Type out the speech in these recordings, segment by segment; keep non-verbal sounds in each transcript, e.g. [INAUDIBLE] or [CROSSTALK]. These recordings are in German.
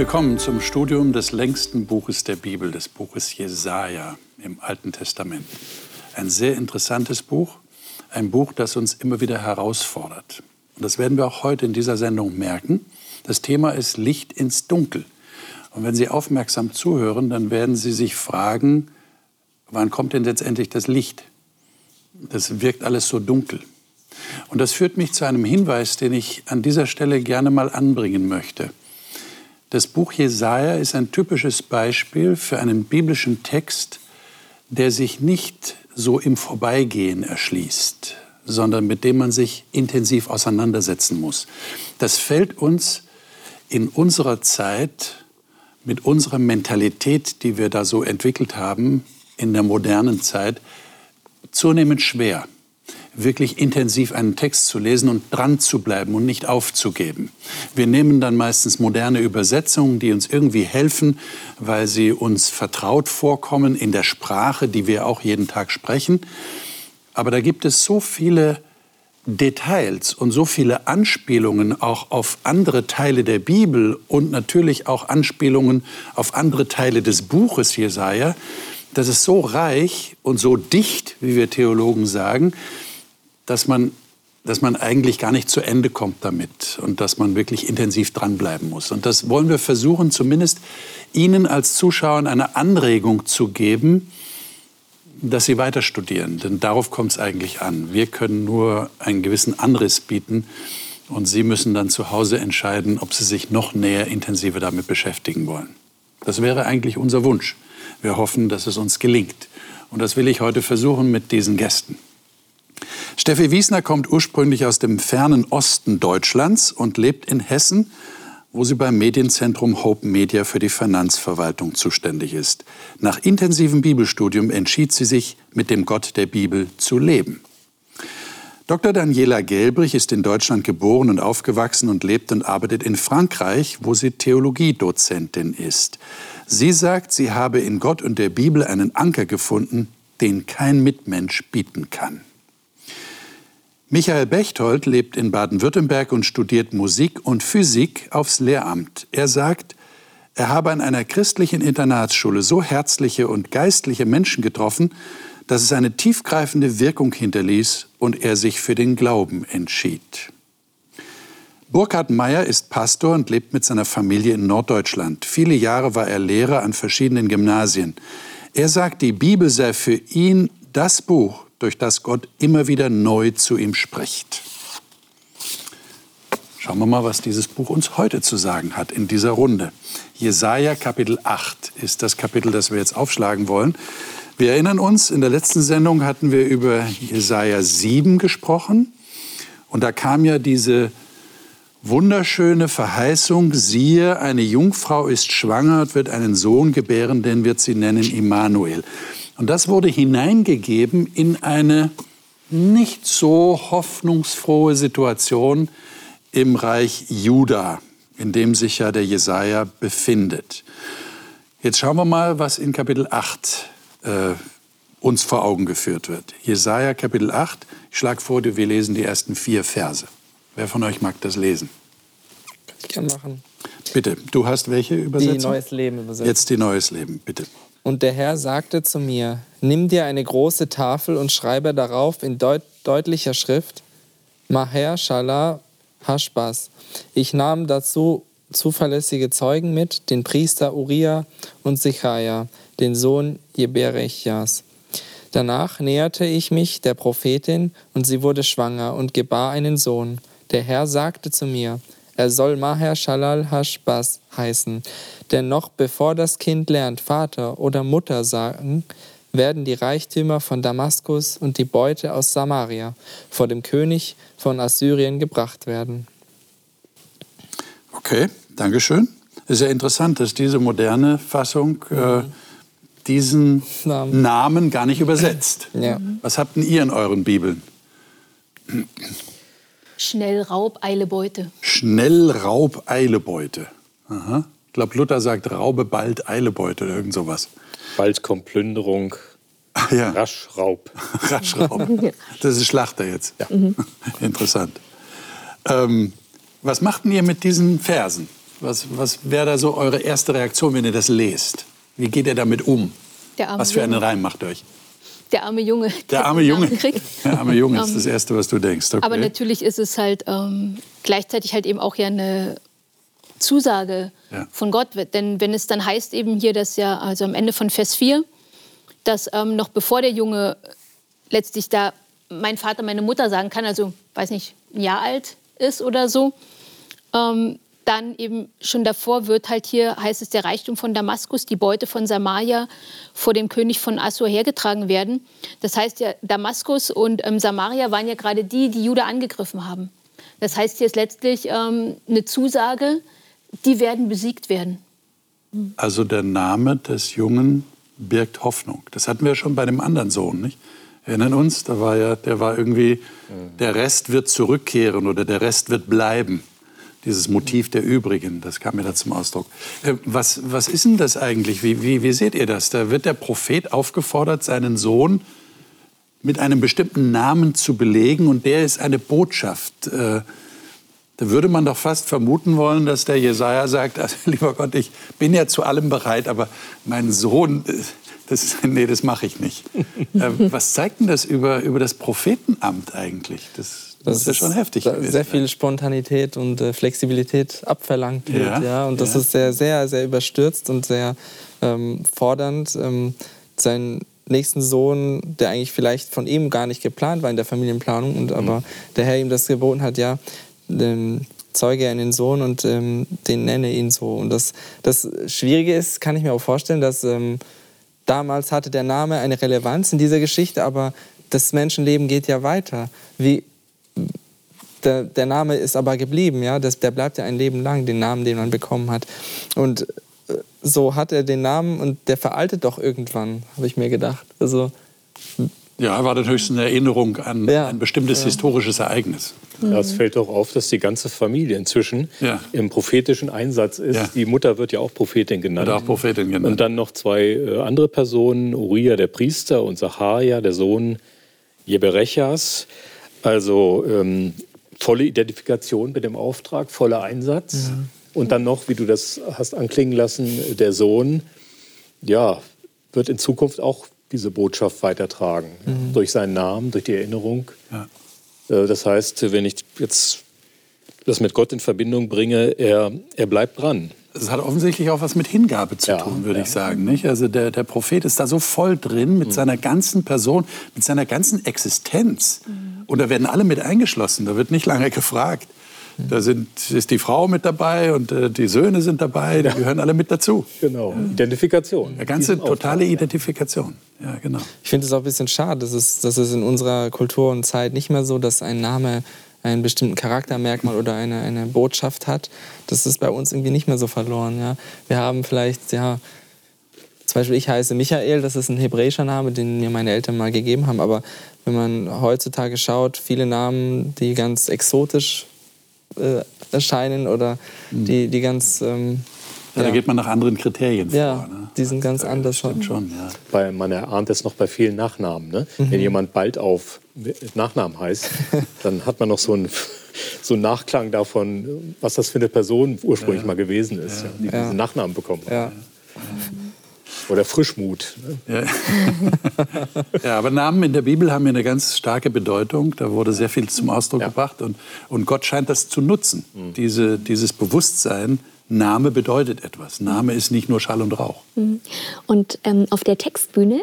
Willkommen zum Studium des längsten Buches der Bibel, des Buches Jesaja im Alten Testament. Ein sehr interessantes Buch, ein Buch, das uns immer wieder herausfordert. Und das werden wir auch heute in dieser Sendung merken. Das Thema ist Licht ins Dunkel. Und wenn Sie aufmerksam zuhören, dann werden Sie sich fragen, wann kommt denn letztendlich das Licht? Das wirkt alles so dunkel. Und das führt mich zu einem Hinweis, den ich an dieser Stelle gerne mal anbringen möchte. Das Buch Jesaja ist ein typisches Beispiel für einen biblischen Text, der sich nicht so im Vorbeigehen erschließt, sondern mit dem man sich intensiv auseinandersetzen muss. Das fällt uns in unserer Zeit mit unserer Mentalität, die wir da so entwickelt haben, in der modernen Zeit, zunehmend schwer wirklich intensiv einen Text zu lesen und dran zu bleiben und nicht aufzugeben. Wir nehmen dann meistens moderne Übersetzungen, die uns irgendwie helfen, weil sie uns vertraut vorkommen in der Sprache, die wir auch jeden Tag sprechen. Aber da gibt es so viele Details und so viele Anspielungen auch auf andere Teile der Bibel und natürlich auch Anspielungen auf andere Teile des Buches Jesaja, das ist so reich und so dicht, wie wir Theologen sagen, dass man, dass man eigentlich gar nicht zu Ende kommt damit und dass man wirklich intensiv dranbleiben muss. Und das wollen wir versuchen, zumindest Ihnen als Zuschauern eine Anregung zu geben, dass Sie weiter studieren. Denn darauf kommt es eigentlich an. Wir können nur einen gewissen Anriss bieten. Und Sie müssen dann zu Hause entscheiden, ob Sie sich noch näher, intensiver damit beschäftigen wollen. Das wäre eigentlich unser Wunsch. Wir hoffen, dass es uns gelingt. Und das will ich heute versuchen mit diesen Gästen. Steffi Wiesner kommt ursprünglich aus dem fernen Osten Deutschlands und lebt in Hessen, wo sie beim Medienzentrum Hope Media für die Finanzverwaltung zuständig ist. Nach intensivem Bibelstudium entschied sie sich, mit dem Gott der Bibel zu leben. Dr. Daniela Gelbrich ist in Deutschland geboren und aufgewachsen und lebt und arbeitet in Frankreich, wo sie Theologiedozentin ist. Sie sagt, sie habe in Gott und der Bibel einen Anker gefunden, den kein Mitmensch bieten kann. Michael Bechtold lebt in Baden-Württemberg und studiert Musik und Physik aufs Lehramt. Er sagt, er habe an einer christlichen Internatsschule so herzliche und geistliche Menschen getroffen, dass es eine tiefgreifende Wirkung hinterließ und er sich für den Glauben entschied. Burkhard Meyer ist Pastor und lebt mit seiner Familie in Norddeutschland. Viele Jahre war er Lehrer an verschiedenen Gymnasien. Er sagt, die Bibel sei für ihn das Buch, durch das Gott immer wieder neu zu ihm spricht. Schauen wir mal, was dieses Buch uns heute zu sagen hat in dieser Runde. Jesaja Kapitel 8 ist das Kapitel, das wir jetzt aufschlagen wollen. Wir erinnern uns, in der letzten Sendung hatten wir über Jesaja 7 gesprochen. Und da kam ja diese wunderschöne Verheißung, siehe, eine Jungfrau ist schwanger und wird einen Sohn gebären, den wird sie nennen Immanuel. Und das wurde hineingegeben in eine nicht so hoffnungsfrohe Situation im Reich Juda, in dem sich ja der Jesaja befindet. Jetzt schauen wir mal, was in Kapitel 8 äh, uns vor Augen geführt wird. Jesaja Kapitel 8. Ich schlage vor, wir lesen die ersten vier Verse. Wer von euch mag das lesen? Kann ich gerne machen. Bitte, du hast welche Übersetzung? Die Neues Leben Übersetzung. Jetzt die Neues Leben, bitte. Und der Herr sagte zu mir, nimm dir eine große Tafel und schreibe darauf in deut deutlicher Schrift, Maher Shalah Hashbas. Ich nahm dazu zuverlässige Zeugen mit, den Priester Uriah und Sichaja, den Sohn Jeberechias. Danach näherte ich mich der Prophetin, und sie wurde schwanger und gebar einen Sohn. Der Herr sagte zu mir, er soll Maher Shalal Hashbas heißen. Denn noch bevor das Kind lernt, Vater oder Mutter sagen, werden die Reichtümer von Damaskus und die Beute aus Samaria vor dem König von Assyrien gebracht werden. Okay, Dankeschön. Es ist ja interessant, dass diese moderne Fassung äh, diesen Namen. Namen. gar nicht übersetzt. Ja. Was habt denn ihr in euren Bibeln? Schnell Raub, Eile Beute. Schnell Raub, Eile Beute. Aha. Ich glaube, Luther sagt Raube bald, Eile Beute oder irgend sowas. Bald kommt Plünderung, Ach, ja. rasch Raub. [LAUGHS] rasch Raub. Das ist Schlachter jetzt. Ja. Mhm. [LAUGHS] Interessant. Ähm, was machten ihr mit diesen Versen? Was, was wäre da so eure erste Reaktion, wenn ihr das lest? Wie geht ihr damit um? Der arme Was für einen. Reim macht ihr euch? Der arme Junge. Der arme Junge. Kriegt. [LAUGHS] Der arme Junge ist Ähm, das Erste, was du denkst. Okay. Aber natürlich ist es halt ähm, gleichzeitig halt eben auch ja eine Zusage Ja. von Gott. Denn wenn es dann heißt eben hier, dass ja, also am Ende von Vers 4, dass ähm, noch bevor der Junge letztlich da mein Vater, meine Mutter sagen kann, also weiß nicht, ein Jahr alt ist oder so, ähm, dann eben schon davor wird halt hier, heißt es, der Reichtum von Damaskus, die Beute von Samaria vor dem König von Assur hergetragen werden. Das heißt ja, Damaskus und ähm, Samaria waren ja gerade die, die Juda angegriffen haben. Das heißt, hier ist letztlich ähm, eine Zusage, die werden besiegt werden. Also der Name des Jungen birgt Hoffnung. Das hatten wir schon bei dem anderen Sohn, nicht? Erinnern uns, da war ja, der war irgendwie, der Rest wird zurückkehren oder der Rest wird bleiben. Dieses Motiv der Übrigen, das kam mir da zum Ausdruck. Äh, Was, was ist denn das eigentlich? Wie, wie, wie seht ihr das? Da wird der Prophet aufgefordert, seinen Sohn mit einem bestimmten Namen zu belegen und der ist eine Botschaft. Äh, da würde man doch fast vermuten wollen, dass der Jesaja sagt: also, [LAUGHS] Lieber Gott, ich bin ja zu allem bereit, aber mein Sohn, äh, das, [LAUGHS] nee, das mache ich nicht. was zeigt denn das über, über das Prophetenamt eigentlich? Das, das, ist ja schon heftig. gewesen. Sehr viel Spontanität und äh, Flexibilität abverlangt wird. Ja, Ja, und das ja. ist sehr, sehr, sehr überstürzt und sehr ähm, fordernd. Ähm, seinen nächsten Sohn, der eigentlich vielleicht von ihm gar nicht geplant war in der Familienplanung, und aber der Herr ihm das geboten hat, ja, ähm, zeuge einen Sohn und ähm, den nenne ihn so. Und das, das Schwierige ist, kann ich mir auch vorstellen, dass ähm, damals hatte der Name eine Relevanz in dieser Geschichte, aber das Menschenleben geht ja weiter. Wie, der, der Name ist aber geblieben, ja, das, der bleibt ja ein Leben lang, den Namen, den man bekommen hat. Und äh, so hat er den Namen und der veraltet doch irgendwann, habe ich mir gedacht. Also Ja, war dann höchstens eine Erinnerung an Ja, ein bestimmtes historisches Ereignis. Ja, es fällt doch auf, dass die ganze Familie inzwischen Ja. im prophetischen Einsatz ist. Ja. Die Mutter wird ja auch Prophetin genannt. Wird auch Prophetin genannt. Und dann noch zwei äh, andere Personen, Uriah der Priester und Zacharia, der Sohn Jeberechas. Also ähm, volle Identifikation mit dem Auftrag, voller Einsatz. Und dann noch, wie du das hast anklingen lassen, der Sohn, ja, wird in Zukunft auch diese Botschaft weitertragen. Durch seinen Namen, durch die Erinnerung. Ja. Äh, Das heißt, wenn ich jetzt das mit Gott in Verbindung bringe, er, er bleibt dran. Es hat offensichtlich auch was mit Hingabe zu Ja, tun, würde ja. ich sagen. Nicht? Also der, der Prophet ist da so voll drin mit seiner ganzen Person, mit seiner ganzen Existenz. Und da werden alle mit eingeschlossen. Da wird nicht lange gefragt. Da sind, ist die Frau mit dabei und äh, die Söhne sind dabei. Die gehören alle mit dazu. Genau. Identifikation. Eine ganze totale Auftrag. Identifikation. Ja, genau. ich finde es auch ein bisschen schade, dass es, dass es in unserer Kultur und Zeit nicht mehr so, dass ein Name einen bestimmten Charaktermerkmal oder eine, eine Botschaft hat. Das ist bei uns irgendwie nicht mehr so verloren. Ja. Wir haben vielleicht, ja, zum Beispiel ich heiße Michael, das ist ein hebräischer Name, den mir meine Eltern mal gegeben haben. Aber wenn man heutzutage schaut, viele Namen, die ganz exotisch äh, erscheinen oder die, die ganz... Ähm, Ja, Da geht man nach anderen Kriterien Ja, vor. Ne? die sind ganz anders. Stimmt schon, ja. Bei, man erahnt es noch bei vielen Nachnamen. Ne? Mhm. Wenn jemand bald auf mit Nachnamen heißt, dann hat man noch so einen, so einen Nachklang davon, was das für eine Person ursprünglich mal gewesen ist, ja. die Ja. diesen Nachnamen bekommen hat. ja. Oder Frischmut. Ne? Ja, [LAUGHS] aber Namen in der Bibel haben ja eine ganz starke Bedeutung. Da wurde sehr viel zum Ausdruck Ja. gebracht. Und, und Gott scheint das zu nutzen. Diese, dieses Bewusstsein, Name bedeutet etwas. Name ist nicht nur Schall und Rauch. Und ähm, auf der Textbühne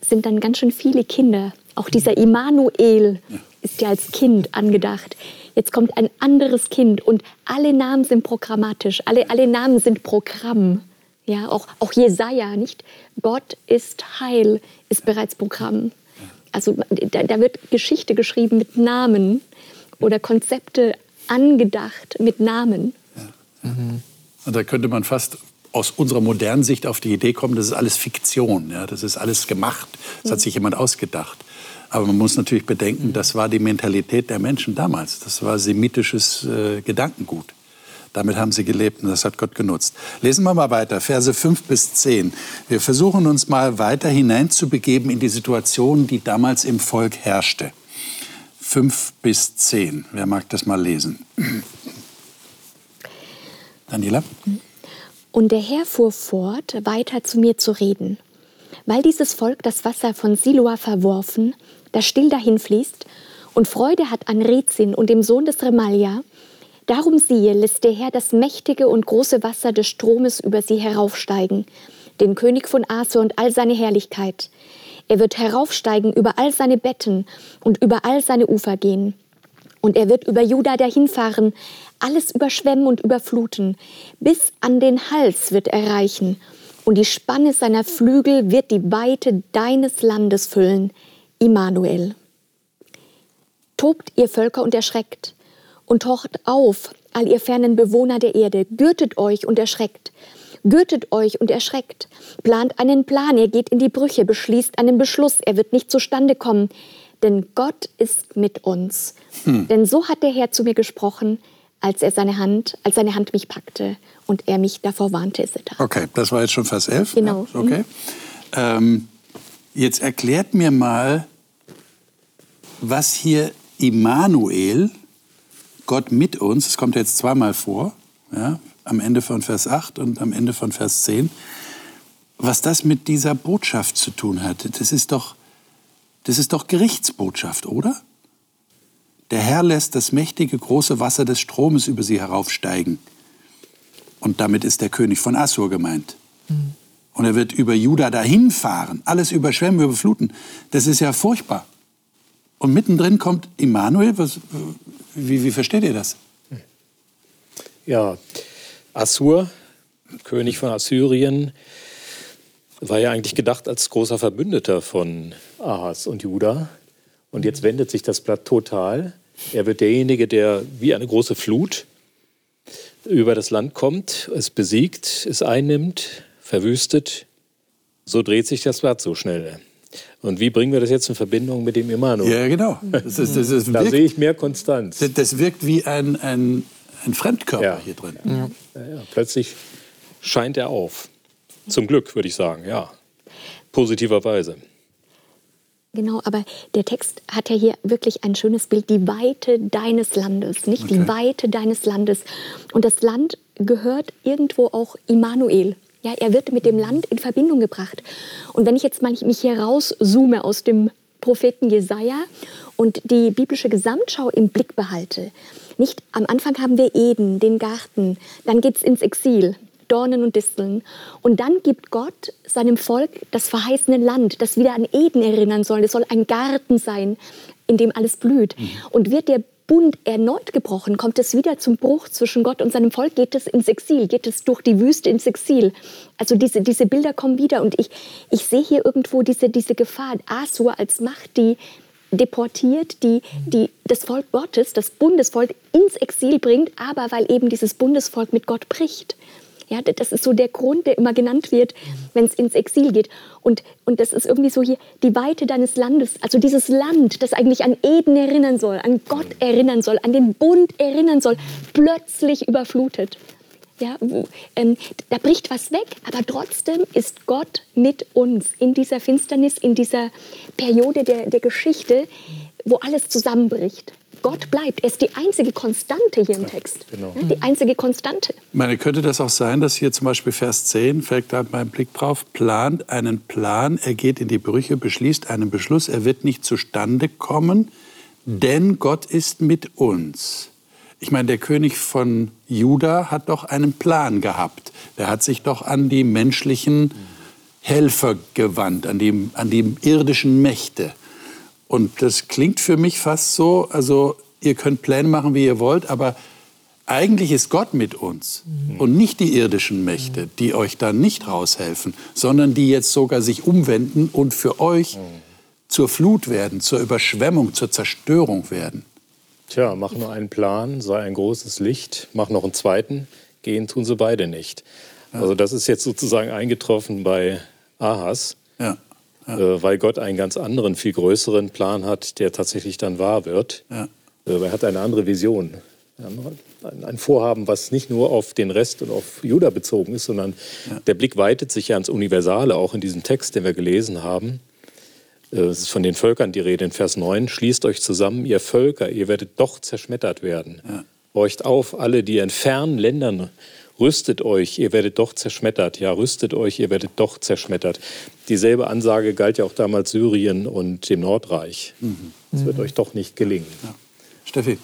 sind dann ganz schön viele Kinder. Auch dieser Immanuel ist ja als Kind angedacht. Jetzt kommt ein anderes Kind und alle Namen sind programmatisch. Alle, alle Namen sind Programm. Ja, auch, auch Jesaja, nicht? Gott ist Heil, ist bereits Programm. Also da, da wird Geschichte geschrieben mit Namen oder Konzepte angedacht mit Namen. Und da könnte man fast aus unserer modernen Sicht auf die Idee kommen, das ist alles Fiktion. Ja? Das ist alles gemacht. Das hat sich jemand ausgedacht. Aber man muss natürlich bedenken, das war die Mentalität der Menschen damals. Das war semitisches äh, Gedankengut. Damit haben sie gelebt und das hat Gott genutzt. Lesen wir mal weiter, Verse 5 bis 10. Wir versuchen uns mal weiter hineinzubegeben in die Situation, die damals im Volk herrschte. 5 bis 10. Wer mag das mal lesen? [CLEARS THROAT] Daniela? Und der Herr fuhr fort, weiter zu mir zu reden. Weil dieses Volk das Wasser von Siloa verworfen, das still dahin fließt, und Freude hat an Rezin und dem Sohn des Remalia, darum siehe, lässt der Herr das mächtige und große Wasser des Stromes über sie heraufsteigen, den König von Assur und all seine Herrlichkeit. Er wird heraufsteigen über all seine Betten und über all seine Ufer gehen. Und er wird über Juda dahinfahren, alles überschwemmen und überfluten, bis an den Hals wird erreichen. Und die Spanne seiner Flügel wird die Weite deines Landes füllen. Immanuel. Tobt ihr Völker und erschreckt, und horcht auf, all ihr fernen Bewohner der Erde, gürtet euch und erschreckt, gürtet euch und erschreckt, plant einen Plan, er geht in die Brüche, beschließt einen Beschluss, er wird nicht zustande kommen, denn Gott ist mit uns. Hm. Denn so hat der Herr zu mir gesprochen, als er seine Hand, als seine Hand mich packte und er mich davor warnte, etc. Okay, das war jetzt schon Vers 11. Genau. Ja, okay. Mhm. Ähm, jetzt erklärt mir mal, was hier Immanuel, Gott mit uns, das kommt jetzt zweimal vor, ja, am Ende von Vers 8 und am Ende von Vers 10, was das mit dieser Botschaft zu tun hat. Das ist doch, das ist doch Gerichtsbotschaft, oder? Der Herr lässt das mächtige große Wasser des Stromes über sie heraufsteigen. Und damit ist der König von Assur gemeint. Mhm. Und er wird über Juda dahin fahren, alles überschwemmen, überfluten. Das ist ja furchtbar. Und mittendrin kommt Immanuel. Was, wie, wie versteht ihr das? Ja, Assur, König von Assyrien, war ja eigentlich gedacht als großer Verbündeter von Ahas und Juda. Und jetzt wendet sich das Blatt total. Er wird derjenige, der wie eine große Flut über das Land kommt, es besiegt, es einnimmt, verwüstet. So dreht sich das Blatt so schnell. Und wie bringen wir das jetzt in Verbindung mit dem Immanuel? Ja, genau. Das ist, das ist, da wirkt, sehe ich mehr Konstanz. Das, das wirkt wie ein, ein, ein Fremdkörper ja. hier drin. Ja. Ja, plötzlich scheint er auf. Zum Glück, würde ich sagen, ja. Positiverweise. Genau, aber der Text hat ja hier wirklich ein schönes Bild, die Weite deines Landes, nicht okay. die Weite deines Landes. Und das Land gehört irgendwo auch Immanuel. Ja, er wird mit dem Land in Verbindung gebracht. Und wenn ich jetzt mal mich hier rauszoome aus dem Propheten Jesaja und die biblische Gesamtschau im Blick behalte, nicht am Anfang haben wir Eden, den Garten, dann geht es ins Exil, Dornen und Disteln. Und dann gibt Gott seinem Volk das verheißene Land, das wieder an Eden erinnern soll. Es soll ein Garten sein, in dem alles blüht. Mhm. Und wird der Bund erneut gebrochen, kommt es wieder zum Bruch zwischen Gott und seinem Volk, geht es ins Exil, geht es durch die Wüste ins Exil. Also diese, diese Bilder kommen wieder und ich, ich sehe hier irgendwo diese, diese Gefahr, Asur als Macht, die deportiert, die, die das Volk Gottes, das Bundesvolk ins Exil bringt, aber weil eben dieses Bundesvolk mit Gott bricht. Ja, das ist so der Grund, der immer genannt wird, wenn es ins Exil geht. Und, und das ist irgendwie so hier die Weite deines Landes, also dieses Land, das eigentlich an Eden erinnern soll, an Gott erinnern soll, an den Bund erinnern soll, plötzlich überflutet. Ja, wo, ähm, da bricht was weg, aber trotzdem ist Gott mit uns in dieser Finsternis, in dieser Periode der, der Geschichte, wo alles zusammenbricht. Gott bleibt. Er ist die einzige Konstante hier im Text. Genau. Die einzige Konstante. Ich meine, könnte das auch sein, dass hier zum Beispiel Vers 10, fällt da mein Blick drauf, plant einen Plan, er geht in die Brüche, beschließt einen Beschluss, er wird nicht zustande kommen, denn Gott ist mit uns. Ich meine, der König von Juda hat doch einen Plan gehabt. Der hat sich doch an die menschlichen Helfer gewandt, an die, an die irdischen Mächte. Und das klingt für mich fast so, also ihr könnt Pläne machen, wie ihr wollt, aber eigentlich ist Gott mit uns mhm. und nicht die irdischen Mächte, die euch da nicht raushelfen, sondern die jetzt sogar sich umwenden und für euch mhm. zur Flut werden, zur Überschwemmung, zur Zerstörung werden. Tja, mach nur einen Plan, sei ein großes Licht, mach noch einen zweiten, gehen tun sie beide nicht. Also das ist jetzt sozusagen eingetroffen bei Ahas. Ja ja. äh, weil Gott einen ganz anderen, viel größeren Plan hat, der tatsächlich dann wahr wird. Ja. Äh, er hat eine andere Vision. Ein Vorhaben, was nicht nur auf den Rest und auf Juda bezogen ist, sondern ja. der Blick weitet sich ja ans Universale, auch in diesem Text, den wir gelesen haben. Äh, es ist von den Völkern die Rede in Vers 9. Schließt euch zusammen, ihr Völker, ihr werdet doch zerschmettert werden. Ja. Horcht auf, alle, die in fernen Ländern Rüstet euch, ihr werdet doch zerschmettert. Ja, rüstet euch, ihr werdet doch zerschmettert. Dieselbe Ansage galt ja auch damals Syrien und dem Nordreich. Es mhm. wird euch doch nicht gelingen. Ja. Steffi.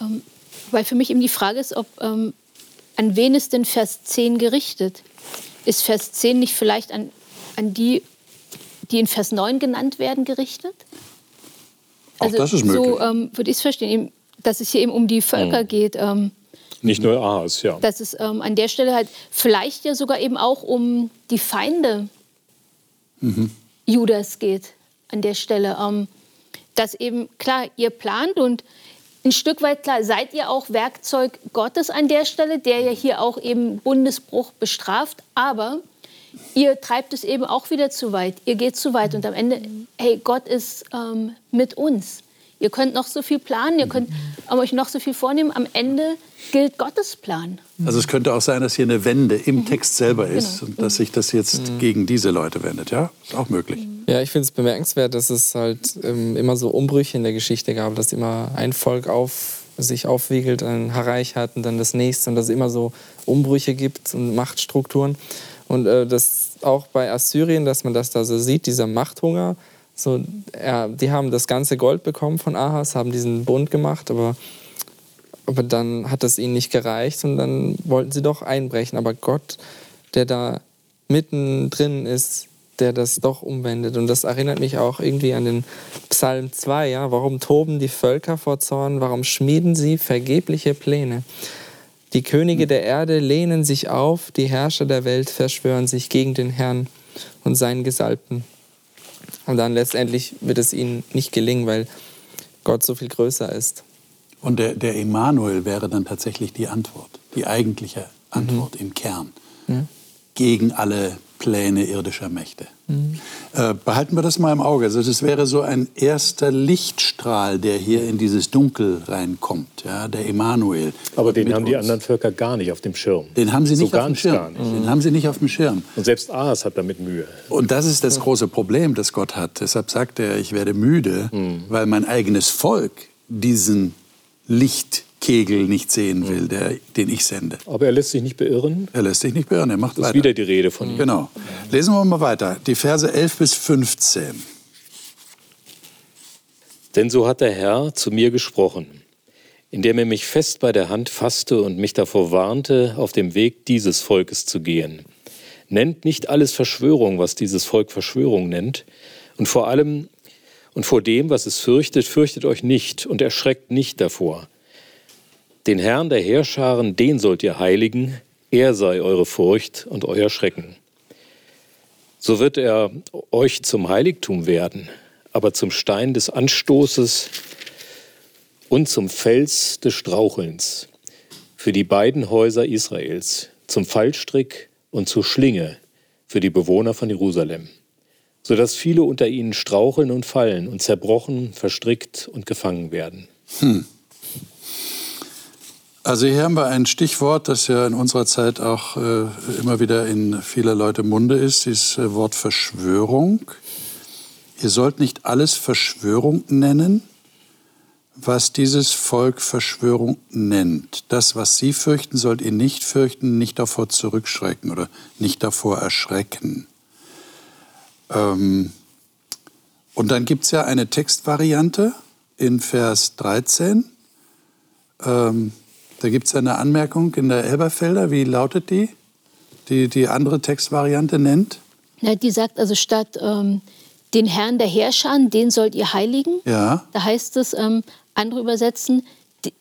Ähm, weil für mich eben die Frage ist, ob ähm, an wen ist denn Vers 10 gerichtet? Ist Vers 10 nicht vielleicht an, an die, die in Vers 9 genannt werden, gerichtet? Auch also, das ist möglich. So ähm, würde ich es verstehen, dass es hier eben um die Völker mhm. geht. Ähm, nicht nur Ahas, ja. Dass es ähm, an der Stelle halt vielleicht ja sogar eben auch um die Feinde mhm. Judas geht an der Stelle. Ähm, dass eben, klar, ihr plant und ein Stück weit, klar, seid ihr auch Werkzeug Gottes an der Stelle, der ja hier auch eben Bundesbruch bestraft, aber ihr treibt es eben auch wieder zu weit. Ihr geht zu weit und am Ende, hey, Gott ist ähm, mit uns. Ihr könnt noch so viel planen, ihr könnt euch noch so viel vornehmen. Am Ende gilt Gottes Plan. Also es könnte auch sein, dass hier eine Wende im mhm. Text selber ist genau. und dass sich das jetzt mhm. gegen diese Leute wendet. Ja, ist auch möglich. Ja, ich finde es bemerkenswert, dass es halt ähm, immer so Umbrüche in der Geschichte gab, dass immer ein Volk auf, sich aufwiegelt, ein Reich hat und dann das nächste und dass es immer so Umbrüche gibt und Machtstrukturen. Und äh, das auch bei Assyrien, dass man das da so sieht, dieser Machthunger, so, ja, die haben das ganze Gold bekommen von Ahas, haben diesen Bund gemacht, aber, aber dann hat es ihnen nicht gereicht und dann wollten sie doch einbrechen. Aber Gott, der da mittendrin ist, der das doch umwendet. Und das erinnert mich auch irgendwie an den Psalm 2. Ja? Warum toben die Völker vor Zorn? Warum schmieden sie vergebliche Pläne? Die Könige der Erde lehnen sich auf, die Herrscher der Welt verschwören sich gegen den Herrn und seinen Gesalbten. Und dann letztendlich wird es ihnen nicht gelingen, weil Gott so viel größer ist. Und der, der Emanuel wäre dann tatsächlich die Antwort, die eigentliche Antwort mhm. im Kern ja. Gegen alle Pläne irdischer Mächte. Mhm. Äh, behalten wir das mal im Auge. Also das wäre so ein erster Lichtstrahl, der hier in dieses Dunkel reinkommt, ja, der Emanuel. Aber den haben uns. die anderen Völker gar nicht auf dem Schirm. Den haben sie nicht so auf dem Schirm. Den haben sie nicht auf dem Schirm. Und selbst Ahas hat damit Mühe. Und das ist das große Problem, das Gott hat. Deshalb sagt er, ich werde müde, mhm. weil mein eigenes Volk diesen Licht Kegel nicht sehen will, der, den ich sende. Aber er lässt sich nicht beirren? Er lässt sich nicht beirren, er macht das weiter. ist wieder die Rede von ihm. Genau. Lesen wir mal weiter. Die Verse 11 bis 15. Denn so hat der Herr zu mir gesprochen, indem er mich fest bei der Hand fasste und mich davor warnte, auf dem Weg dieses Volkes zu gehen. Nennt nicht alles Verschwörung, was dieses Volk Verschwörung nennt, und vor allem und vor dem, was es fürchtet, fürchtet euch nicht und erschreckt nicht davor. Den Herrn der Heerscharen, den sollt ihr heiligen, er sei eure Furcht und euer Schrecken. So wird er euch zum Heiligtum werden, aber zum Stein des Anstoßes und zum Fels des Strauchelns für die beiden Häuser Israels, zum Fallstrick und zur Schlinge für die Bewohner von Jerusalem, so dass viele unter ihnen straucheln und fallen und zerbrochen, verstrickt und gefangen werden. Hm. Also hier haben wir ein Stichwort, das ja in unserer Zeit auch äh, immer wieder in vieler Leute Munde ist, dieses äh, Wort Verschwörung. Ihr sollt nicht alles Verschwörung nennen, was dieses Volk Verschwörung nennt. Das, was sie fürchten, sollt ihr nicht fürchten, nicht davor zurückschrecken oder nicht davor erschrecken. Ähm, und dann gibt es ja eine Textvariante in Vers 13. Ähm, da gibt es eine Anmerkung in der Elberfelder. Wie lautet die? Die die andere Textvariante nennt? Ja, die sagt also statt ähm, den Herrn der Herrscher, den sollt ihr heiligen. Ja. Da heißt es, ähm, andere übersetzen,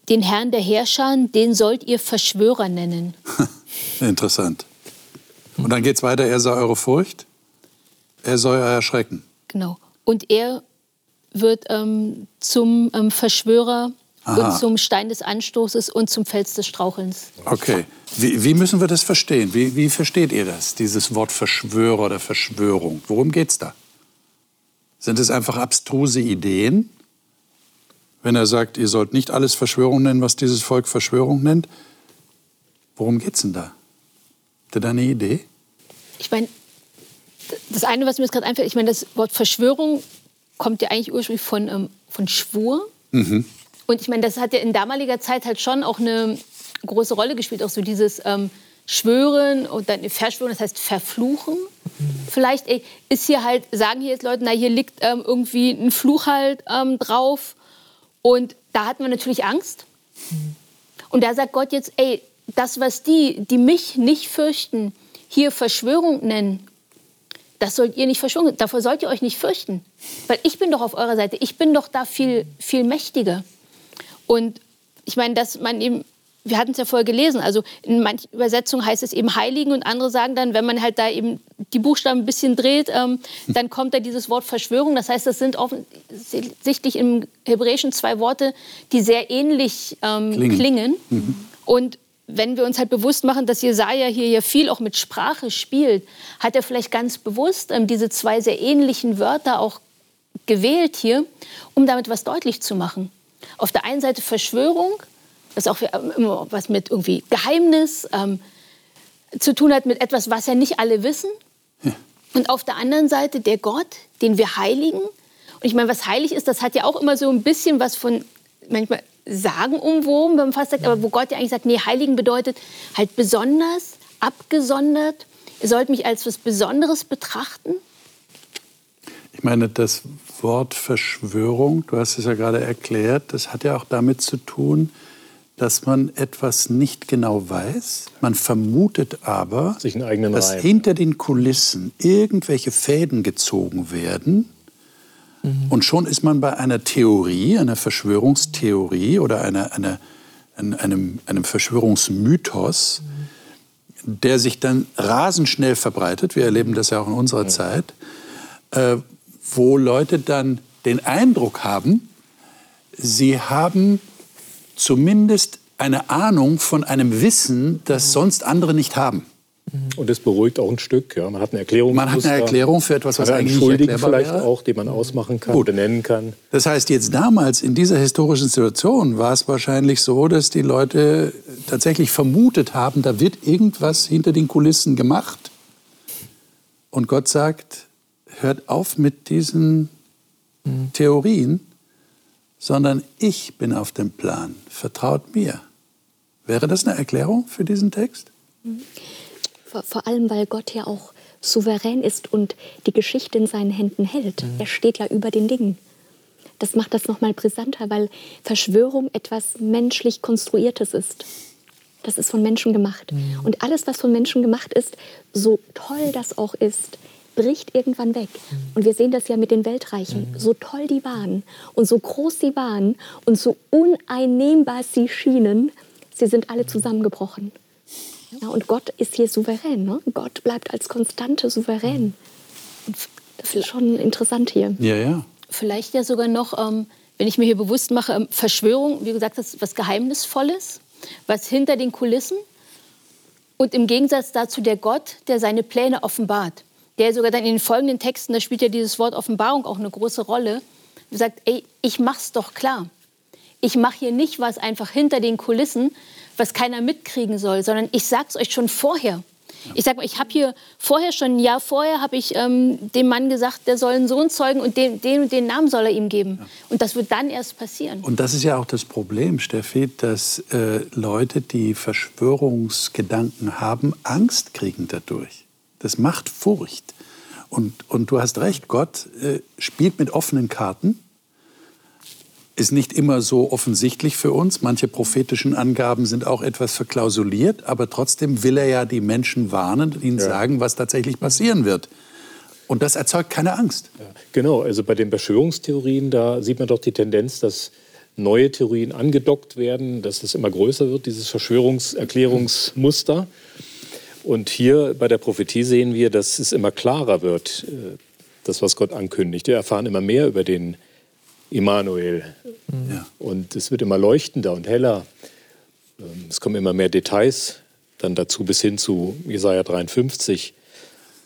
den Herrn der Herrscher, den sollt ihr Verschwörer nennen. [LAUGHS] Interessant. Und dann geht es weiter, er sei eure Furcht, er soll euer Erschrecken. Genau. Und er wird ähm, zum ähm, Verschwörer Aha. und zum Stein des Anstoßes und zum Fels des Strauchelns. Okay. Wie, wie müssen wir das verstehen? Wie, wie, versteht ihr das, dieses Wort Verschwörer oder Verschwörung? Worum geht es da? Sind es einfach abstruse Ideen? Wenn er sagt, ihr sollt nicht alles Verschwörung nennen, was dieses Volk Verschwörung nennt, worum geht es denn da? Habt ihr da eine Idee? Ich meine, das eine, was mir jetzt gerade einfällt, ich meine, das Wort Verschwörung kommt ja eigentlich ursprünglich von, ähm, von Schwur. Mhm. Und ich meine, das hat ja in damaliger Zeit halt schon auch eine große Rolle gespielt, auch so dieses ähm, schwören und dann verschwören, das heißt verfluchen. Vielleicht ey, ist hier halt, sagen hier jetzt Leute, na hier liegt ähm, irgendwie ein Fluch halt ähm, drauf und da hat man natürlich Angst. Und da sagt Gott jetzt, ey, das, was die, die mich nicht fürchten, hier Verschwörung nennen, das sollt ihr nicht verschwören. Davor sollt ihr euch nicht fürchten. Weil ich bin doch auf eurer Seite. Ich bin doch da viel, viel mächtiger. Und ich meine, dass man eben, wir hatten es ja vorher gelesen, also in manchen Übersetzungen heißt es eben Heiligen und andere sagen dann, wenn man halt da eben die Buchstaben ein bisschen dreht, ähm, dann kommt da dieses Wort Verschwörung. Das heißt, das sind offensichtlich im Hebräischen zwei Worte, die sehr ähnlich ähm, klingen. klingen. Mhm. Und wenn wir uns halt bewusst machen, dass Jesaja hier ja viel auch mit Sprache spielt, hat er vielleicht ganz bewusst ähm, diese zwei sehr ähnlichen Wörter auch gewählt hier, um damit was deutlich zu machen. Auf der einen Seite Verschwörung, was auch immer was mit irgendwie Geheimnis ähm, zu tun hat, mit etwas, was ja nicht alle wissen. Ja. Und auf der anderen Seite der Gott, den wir heiligen. Und ich meine, was heilig ist, das hat ja auch immer so ein bisschen was von manchmal Sagen umwoben, wenn man fast sagt, aber wo Gott ja eigentlich sagt, nee, Heiligen bedeutet halt besonders, abgesondert. Ihr sollt mich als was Besonderes betrachten. Ich meine, das Wort Verschwörung, du hast es ja gerade erklärt, das hat ja auch damit zu tun, dass man etwas nicht genau weiß. Man vermutet aber, dass Reihen. hinter den Kulissen irgendwelche Fäden gezogen werden Mhm. Und schon ist man bei einer Theorie, einer Verschwörungstheorie oder einer, einer, einem, einem Verschwörungsmythos, mhm. der sich dann rasend schnell verbreitet. Wir erleben das ja auch in unserer ja. Zeit, äh, wo Leute dann den Eindruck haben, sie haben zumindest eine Ahnung von einem Wissen, das sonst andere nicht haben. Und das beruhigt auch ein Stück. Ja. Man hat eine Erklärung. Man hat eine Erklärung für etwas, was eigentlich nicht erklärbar vielleicht wäre. auch, den man ausmachen kann, Gut. benennen kann. Das heißt, jetzt damals in dieser historischen Situation war es wahrscheinlich so, dass die Leute tatsächlich vermutet haben, da wird irgendwas hinter den Kulissen gemacht. Und Gott sagt, hört auf mit diesen mhm. Theorien, sondern ich bin auf dem Plan. Vertraut mir. Wäre das eine Erklärung für diesen Text? Mhm. Vor, vor allem, weil Gott ja auch souverän ist und die Geschichte in seinen Händen hält. Mhm. Er steht ja über den Dingen. Das macht das noch mal brisanter, weil Verschwörung etwas menschlich Konstruiertes ist. Das ist von Menschen gemacht. Mhm. Und alles, was von Menschen gemacht ist, so toll das auch ist, bricht irgendwann weg. Mhm. Und wir sehen das ja mit den Weltreichen. Mhm. So toll die waren und so groß sie waren und so uneinnehmbar sie schienen, sie sind alle zusammengebrochen. Ja, und Gott ist hier souverän. Ne? Gott bleibt als Konstante souverän. Das ist schon interessant hier. Ja, ja. Vielleicht ja sogar noch, ähm, wenn ich mir hier bewusst mache, ähm, Verschwörung, wie gesagt, das ist was Geheimnisvolles, was hinter den Kulissen. Und im Gegensatz dazu der Gott, der seine Pläne offenbart. Der sogar dann in den folgenden Texten, da spielt ja dieses Wort Offenbarung auch eine große Rolle, sagt, ey, ich mach's doch klar. Ich mache hier nicht was einfach hinter den Kulissen, was keiner mitkriegen soll, sondern ich sage es euch schon vorher. Ich sage mal, ich habe hier vorher schon ein Jahr vorher habe ich ähm, dem Mann gesagt, der soll einen Sohn zeugen und den, den und den Namen soll er ihm geben. Ja. Und das wird dann erst passieren. Und das ist ja auch das Problem, Steffi, dass äh, Leute, die Verschwörungsgedanken haben, Angst kriegen dadurch. Das macht Furcht. Und, und du hast recht, Gott äh, spielt mit offenen Karten ist nicht immer so offensichtlich für uns. Manche prophetischen Angaben sind auch etwas verklausuliert, aber trotzdem will er ja die Menschen warnen und ihnen ja. sagen, was tatsächlich passieren wird. Und das erzeugt keine Angst. Ja, genau, also bei den Verschwörungstheorien, da sieht man doch die Tendenz, dass neue Theorien angedockt werden, dass es immer größer wird, dieses Verschwörungserklärungsmuster. Und hier bei der Prophetie sehen wir, dass es immer klarer wird, äh, das, was Gott ankündigt. Wir erfahren immer mehr über den Immanuel. Ja. Und es wird immer leuchtender und heller. Ähm, es kommen immer mehr Details dann dazu bis hin zu Jesaja 53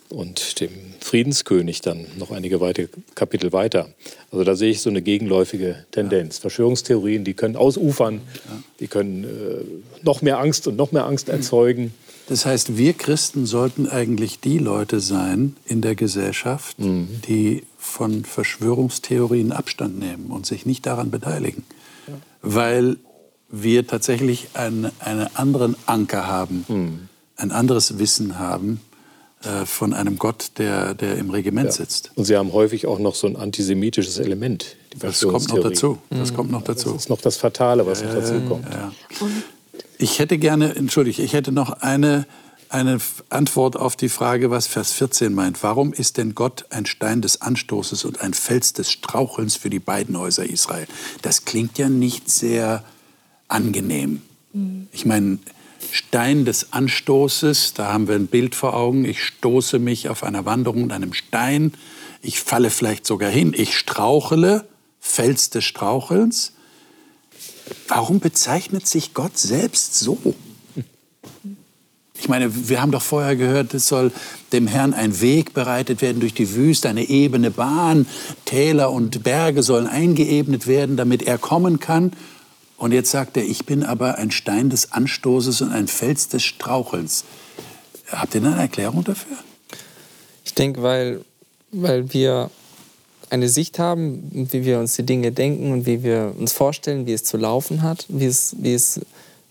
und dem Friedenskönig dann noch einige weitere Kapitel weiter. Also da sehe ich so eine gegenläufige Tendenz. Ja. Verschwörungstheorien, die können ausufern, ja. die können äh, noch mehr Angst und noch mehr Angst erzeugen. Das heißt, wir Christen sollten eigentlich die Leute sein in der Gesellschaft, mhm. die von Verschwörungstheorien Abstand nehmen und sich nicht daran beteiligen. Ja. Weil wir tatsächlich einen, einen anderen Anker haben. Mhm. ein anderes Wissen haben äh, von einem Gott, der, der im Regiment Ja. sitzt. Und sie haben häufig auch noch so ein antisemitisches Element. Die Das kommt noch dazu. Das kommt noch Das dazu. ist noch das Fatale, was noch dazu kommt. Ja. Ich hätte gerne, entschuldige, ich hätte noch eine, eine Antwort auf die Frage, was Vers 14 meint. Warum ist denn Gott ein Stein des Anstoßes und ein Fels des Strauchelns für die beiden Häuser Israel? Das klingt ja nicht sehr angenehm. Ich meine, Stein des Anstoßes, da haben wir ein Bild vor Augen. Ich stoße mich auf einer Wanderung mit einem Stein. Ich falle vielleicht sogar hin. Ich strauchele, Fels des Strauchelns. Warum bezeichnet sich Gott selbst so? Ich meine, wir haben doch vorher gehört, es soll dem Herrn ein Weg bereitet werden durch die Wüste, eine ebene Bahn. Täler und Berge sollen eingeebnet werden, damit er kommen kann. Und jetzt sagt er, ich bin aber ein Stein des Anstoßes und ein Fels des Strauchelns. Habt ihr eine Erklärung dafür? Ich denke, weil, weil wir eine Sicht haben, wie wir uns die Dinge denken und wie wir uns vorstellen, wie es zu laufen hat, wie es, wie es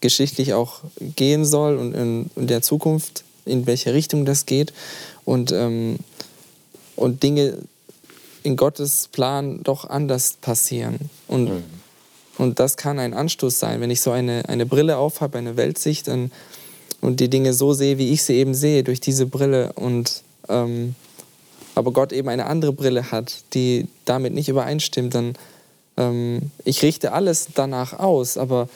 geschichtlich auch gehen soll und in, in der Zukunft, in welche Richtung das geht. Und, ähm, und Dinge in Gottes Plan doch anders passieren. Und, und das kann ein Anstoß sein. Wenn ich so eine, eine Brille aufhabe, eine Weltsicht dann, und die Dinge so sehe, wie ich sie eben sehe, durch diese Brille und ähm, aber Gott eben eine andere Brille hat, die damit nicht übereinstimmt, dann ähm, ich richte alles danach aus, aber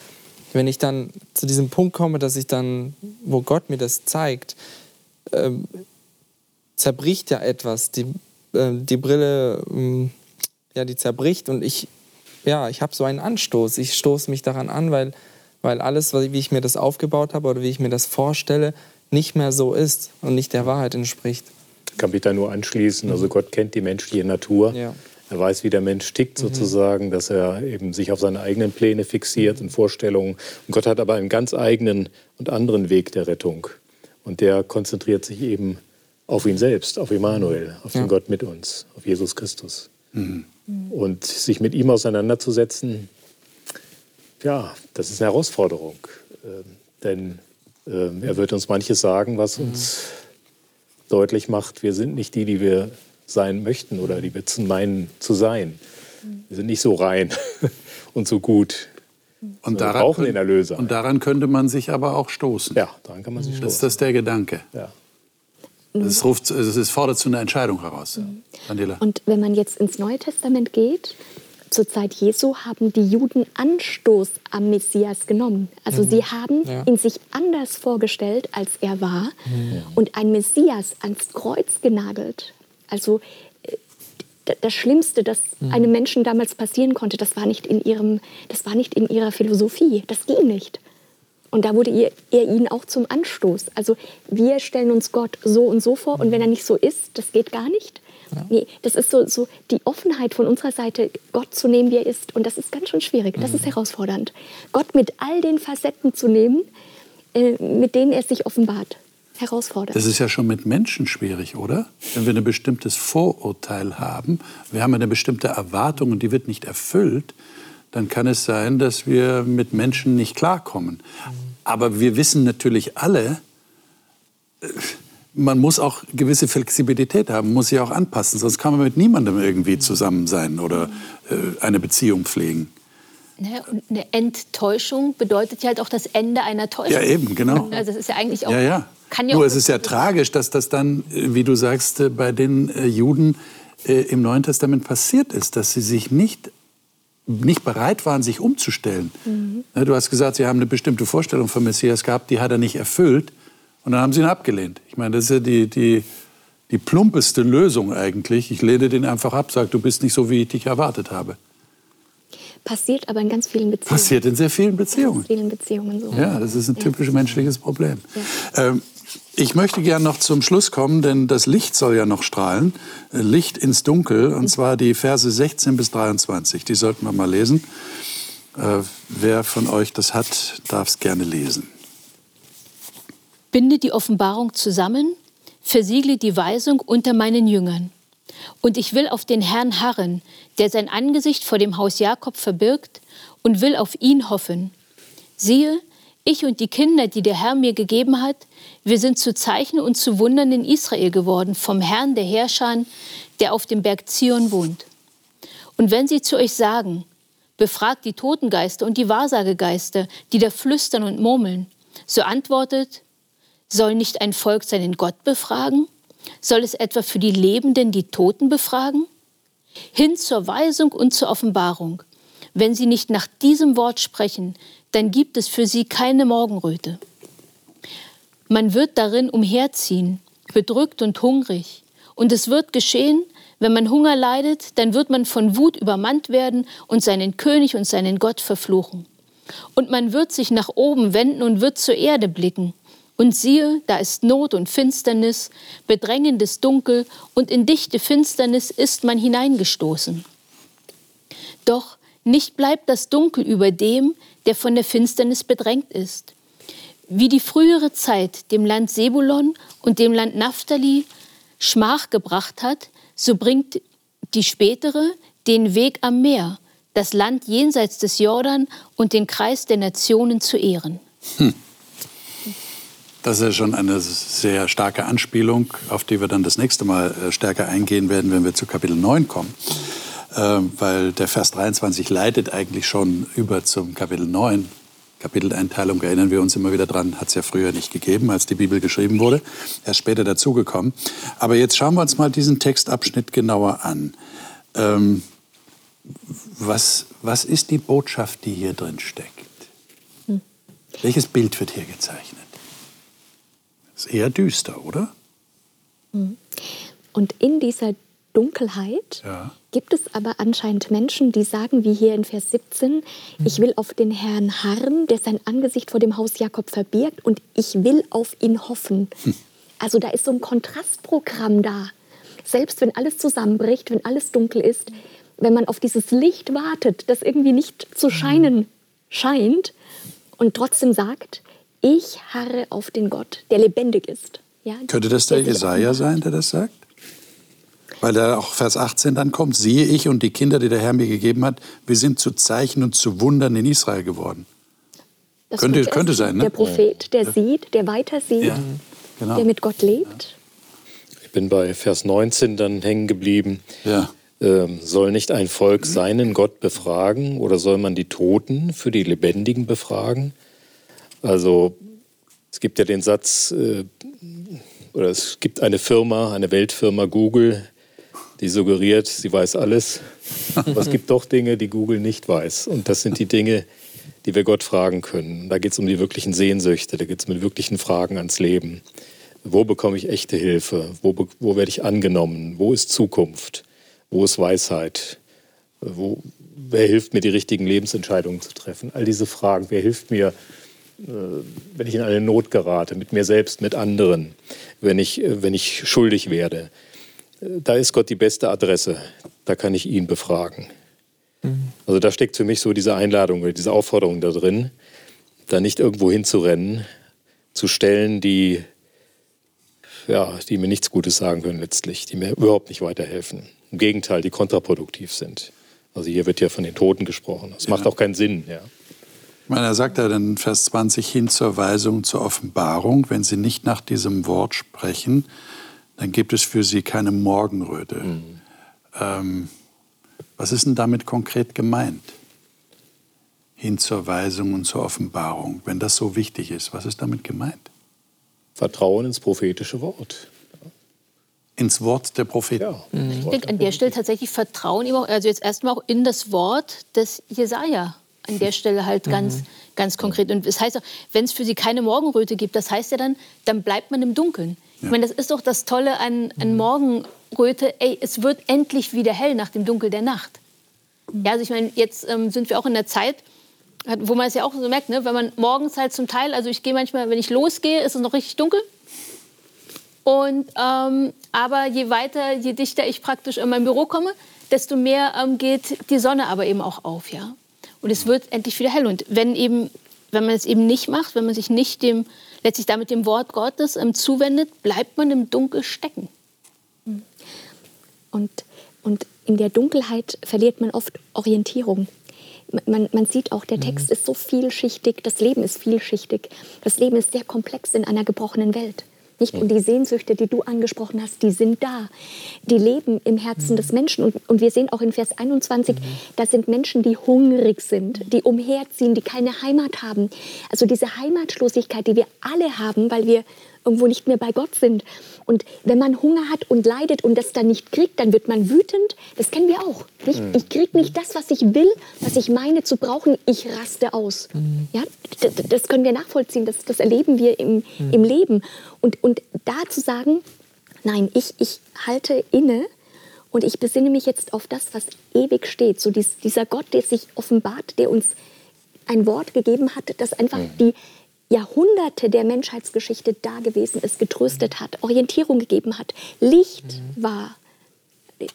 wenn ich dann zu diesem Punkt komme, dass ich dann, wo Gott mir das zeigt, ähm, zerbricht ja etwas, die, äh, die Brille, ähm, ja, die zerbricht und ich, ja, ich habe so einen Anstoß, ich stoße mich daran an, weil, weil alles, wie ich mir das aufgebaut habe oder wie ich mir das vorstelle, nicht mehr so ist und nicht der Wahrheit entspricht. Kann mich da nur anschließen. Also Gott kennt die menschliche Natur. Ja. Er weiß, wie der Mensch tickt sozusagen, dass er eben sich auf seine eigenen Pläne fixiert und Vorstellungen. Und Gott hat aber einen ganz eigenen und anderen Weg der Rettung. Und der konzentriert sich eben auf ihn selbst, auf Immanuel, auf den Gott mit uns, auf Jesus Christus. Und sich mit ihm auseinanderzusetzen, ja, das ist eine Herausforderung. Ähm, denn ähm, er wird uns manches sagen, was uns deutlich macht, wir sind nicht die, die wir sein möchten oder die wir meinen zu sein. Wir sind nicht so rein [LAUGHS] und so gut. Und wir brauchen den Erlöser. Und daran könnte man sich aber auch stoßen. Ja, daran kann man sich Das ist stoßen. das der Gedanke. Ja. Es, ruft, es fordert zu einer Entscheidung heraus. Daniela. Und wenn man jetzt ins Neue Testament geht, zur Zeit Jesu haben die Juden Anstoß am Messias genommen. Also sie haben Ja. ihn sich anders vorgestellt, als er war und ein Messias ans Kreuz genagelt. Also äh, das Schlimmste, das einem Menschen damals passieren konnte, das war nicht in ihrem, das war nicht in ihrer Philosophie. Das ging nicht. Und da wurde ihr, er ihnen auch zum Anstoß. Also wir stellen uns Gott so und so vor und wenn er nicht so ist, das geht gar nicht. Nee, das ist so, so die Offenheit von unserer Seite, Gott zu nehmen, wie er ist. Und das ist ganz schön schwierig, das ist herausfordernd. Gott mit all den Facetten zu nehmen, äh, mit denen er sich offenbart. Herausfordernd. Das ist ja schon mit Menschen schwierig, oder? Wenn wir ein bestimmtes Vorurteil haben, wir haben eine bestimmte Erwartung und die wird nicht erfüllt, dann kann es sein, dass wir mit Menschen nicht klarkommen. Aber wir wissen natürlich alle, äh, man muss auch gewisse Flexibilität haben, muss sich auch anpassen, sonst kann man mit niemandem irgendwie zusammen sein oder äh, eine Beziehung pflegen. Ne? Und eine Enttäuschung bedeutet ja halt auch das Ende einer Täuschung. Ja, eben, genau. Also das ist ja eigentlich auch. Ja, ja. Kann ja Nur es ist ja tragisch, dass das dann, äh, wie du sagst, äh, bei den äh, Juden im Neuen Testament passiert ist, dass sie sich nicht, nicht bereit waren, sich umzustellen. Ne, Du hast gesagt, sie haben eine bestimmte Vorstellung vom Messias gehabt, die hat er nicht erfüllt und dann haben sie ihn abgelehnt. Ich meine, das ist ja die, die, die plumpeste Lösung eigentlich. Ich lehne den einfach ab, sage, du bist nicht so, wie ich dich erwartet habe. Passiert aber in ganz vielen Beziehungen. Passiert in sehr vielen in Beziehungen. ganz vielen Beziehungen so. Ja, das ist ein typisch menschliches Problem. Ähm, ich möchte gern noch zum Schluss kommen, denn das Licht soll ja noch strahlen. Äh, Licht ins Dunkel, und zwar die Verse 16 bis 23. Die sollten wir mal lesen. Äh, wer von euch das hat, darf es gerne lesen. Binde die Offenbarung zusammen, versiegle die Weisung unter meinen Jüngern. Und ich will auf den Herrn harren, der sein Angesicht vor dem Haus Jakob verbirgt, und will auf ihn hoffen. Siehe, Ich und die Kinder, die der Herr mir gegeben hat, wir sind zu Zeichen und zu Wundern in Israel geworden, vom Herrn der Herrscher, der auf dem Berg Zion wohnt. Und wenn sie zu euch sagen, befragt die Totengeister und die Wahrsagegeister, die da flüstern und murmeln, so antwortet, soll nicht ein Volk seinen Gott befragen? Soll es etwa für die Lebenden die Toten befragen? Hin zur Weisung und zur Offenbarung. Wenn sie nicht nach diesem Wort sprechen, dann gibt es für sie keine Morgenröte. Man wird darin umherziehen, bedrückt und hungrig. Und es wird geschehen, wenn man Hunger leidet, dann wird man von Wut übermannt werden und seinen König und seinen Gott verfluchen. Und man wird sich nach oben wenden und wird zur Erde blicken. Und siehe, da ist Not und Finsternis, bedrängendes Dunkel, und in dichte Finsternis ist man hineingestoßen. Doch nicht bleibt das Dunkel über dem, der von der Finsternis bedrängt ist. Wie die frühere Zeit dem Land Sebulon und dem Land Naphtali Schmach gebracht hat, so bringt die spätere den Weg am Meer, das Land jenseits des Jordan und den Kreis der Nationen zu ehren. Hm. Das ist schon eine sehr starke Anspielung, auf die wir dann das nächste Mal äh, stärker eingehen werden, wenn wir zu Kapitel 9 kommen. Ähm, weil der Vers 23 leitet eigentlich schon über zum Kapitel 9. Kapiteleinteilung erinnern wir uns immer wieder dran, hat es ja früher nicht gegeben, als die Bibel geschrieben wurde, erst später dazugekommen. Aber jetzt schauen wir uns mal diesen Textabschnitt genauer an. Ähm, was, was ist die Botschaft, die hier drin steckt? Hm. Welches Bild wird hier gezeichnet? Ist eher düster, oder? Hm. Und in dieser Dunkelheit ja. gibt es aber anscheinend Menschen, die sagen, wie hier in Vers 17, mhm. ich will auf den Herrn harren, der sein Angesicht vor dem Haus Jakob verbirgt und ich will auf ihn hoffen. Hm. Also da ist so ein Kontrastprogramm da. Selbst wenn alles zusammenbricht, wenn alles dunkel ist, wenn man auf dieses Licht wartet, das irgendwie nicht zu hm. scheinen scheint und trotzdem sagt, ich harre auf den Gott, der lebendig ist. Ja, Könnte das der Jesaja sein, der das sagt? Weil da auch Vers 18 dann kommt, siehe ich und die Kinder, die der Herr mir gegeben hat, wir sind zu Zeichen und zu Wundern in Israel geworden. Das könnte, könnte sein, ne? Der Prophet, der sieht, der weiter sieht, ja, genau. der mit Gott lebt. Ich bin bei Vers 19 dann hängen geblieben. Ja. Ähm, soll nicht ein Volk seinen Gott befragen oder soll man die Toten für die Lebendigen befragen? Also es gibt ja den Satz, äh, oder es gibt eine Firma, eine Weltfirma Google, die suggeriert, sie weiß alles. Aber es gibt doch Dinge, die Google nicht weiß. Und das sind die Dinge, die wir Gott fragen können. Da geht es um die wirklichen Sehnsüchte, da geht es um die wirklichen Fragen ans Leben. Wo bekomme ich echte Hilfe? Wo, wo werde ich angenommen? Wo ist Zukunft? Wo ist Weisheit? Wo, wer hilft mir, die richtigen Lebensentscheidungen zu treffen? All diese Fragen. Wer hilft mir, wenn ich in eine Not gerate, mit mir selbst, mit anderen, wenn ich, äh, wenn ich schuldig werde? da ist Gott die beste Adresse. Da kann ich ihn befragen. Mhm. Also da steckt für mich so diese Einladung oder diese Aufforderung da drin, da nicht irgendwo hinzurennen, zu Stellen, die, ja, die mir nichts Gutes sagen können letztlich, die mir überhaupt nicht weiterhelfen. Im Gegenteil, die kontraproduktiv sind. Also hier wird ja von den Toten gesprochen. Das ja. macht auch keinen Sinn. Ja. Ich meine, er sagt ja dann Vers 20 hin zur Weisung, zur Offenbarung, wenn sie nicht nach diesem Wort sprechen, dann gibt es für sie keine Morgenröte. Mhm. Ähm, was ist denn damit konkret gemeint? Hin zur Weisung und zur Offenbarung. Wenn das so wichtig ist, was ist damit gemeint? Vertrauen ins prophetische Wort. Ins Wort der Propheten. Ja, mhm. Ich denke an der Stelle tatsächlich Vertrauen, also jetzt erstmal auch in das Wort des Jesaja. An der Stelle halt mhm. ganz, ganz konkret. Und das heißt auch, wenn es für sie keine Morgenröte gibt, das heißt ja dann, dann bleibt man im Dunkeln. Ja. Ich meine, das ist doch das Tolle an, an Morgenröte. Ey, es wird endlich wieder hell nach dem Dunkel der Nacht. Ja, also ich meine, jetzt ähm, sind wir auch in der Zeit, wo man es ja auch so merkt, ne? wenn man morgens halt zum Teil, also ich gehe manchmal, wenn ich losgehe, ist es noch richtig dunkel. Und, ähm, aber je weiter, je dichter ich praktisch in mein Büro komme, desto mehr ähm, geht die Sonne aber eben auch auf, ja. Und es wird endlich wieder hell. Und wenn eben, wenn man es eben nicht macht, wenn man sich nicht dem letztlich damit dem Wort Gottes ähm, zuwendet, bleibt man im Dunkel stecken. Und, und in der Dunkelheit verliert man oft Orientierung. man, man sieht auch, der Text ist so vielschichtig, das Leben ist vielschichtig. Das Leben ist sehr komplex in einer gebrochenen Welt. Nicht? Und die Sehnsüchte, die du angesprochen hast, die sind da. Die leben im Herzen des Menschen. Und, und wir sehen auch in Vers 21, das sind Menschen, die hungrig sind, die umherziehen, die keine Heimat haben. Also diese Heimatlosigkeit, die wir alle haben, weil wir irgendwo nicht mehr bei Gott sind. Und wenn man Hunger hat und leidet und das dann nicht kriegt, dann wird man wütend. Das kennen wir auch. Nicht? Ich kriege nicht das, was ich will, was ich meine zu brauchen. Ich raste aus. Ja, das, können wir nachvollziehen. Das, das erleben wir im, im Leben. Und, und da zu sagen, nein, ich, ich halte inne und ich besinne mich jetzt auf das, was ewig steht. So dies, dieser Gott, der sich offenbart, der uns ein Wort gegeben hat, das einfach die Jahrhunderte der Menschheitsgeschichte da gewesen ist, getröstet hat, Orientierung gegeben hat, Licht war.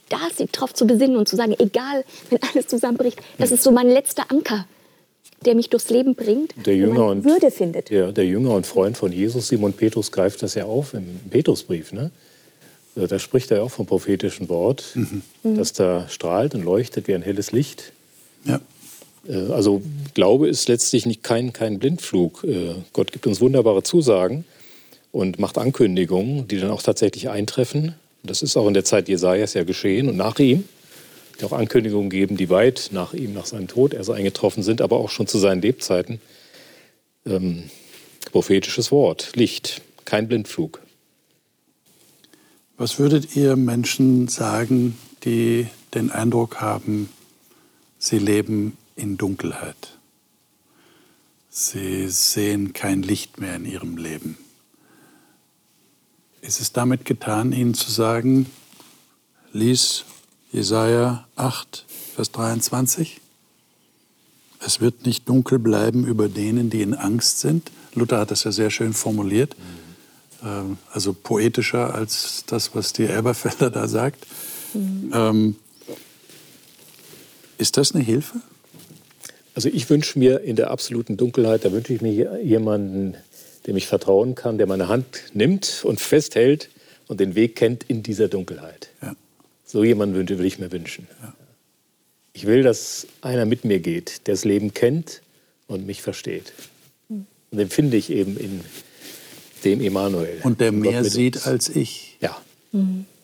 Da sich drauf zu besinnen und zu sagen, egal, wenn alles zusammenbricht, das ist so mein letzter Anker, der mich durchs Leben bringt, Der Jünger und- Würde findet. Der, der Jünger und Freund von Jesus, Simon Petrus, greift das ja auf im Petrusbrief. Ne? Äh, Da spricht er auch vom prophetischen Wort, das da strahlt und leuchtet wie ein helles Licht. Ja. Äh, Also Glaube ist letztlich nicht kein, kein Blindflug. Äh, Gott gibt uns wunderbare Zusagen und macht Ankündigungen, die dann auch tatsächlich eintreffen. Das ist auch in der Zeit Jesajas ja geschehen und nach ihm. Auch Ankündigungen gegeben, die weit nach ihm, nach seinem Tod erst eingetroffen sind, aber auch schon zu seinen Lebzeiten. Ähm, prophetisches Wort, Licht, kein Blindflug. Was würdet ihr Menschen sagen, die den Eindruck haben, sie leben in Dunkelheit? Sie sehen kein Licht mehr in ihrem Leben. Ist es damit getan, ihnen zu sagen, lies Jesaja 8, Vers 23? Es wird nicht dunkel bleiben über denen, die in Angst sind. Luther hat das ja sehr schön formuliert ähm, also poetischer als das, was die Elberfelder da sagt. Ähm, ist das eine Hilfe? Also ich wünsche mir in der absoluten Dunkelheit, da wünsche ich mir jemanden, dem ich vertrauen kann, der meine Hand nimmt und festhält und den Weg kennt in dieser Dunkelheit. Ja. So jemanden wünsche, will ich mir wünschen. Ich will, dass einer mit mir geht, der das Leben kennt und mich versteht. Und den finde ich eben in dem Emanuel. Und der Gott mehr sieht uns. als ich, Ja,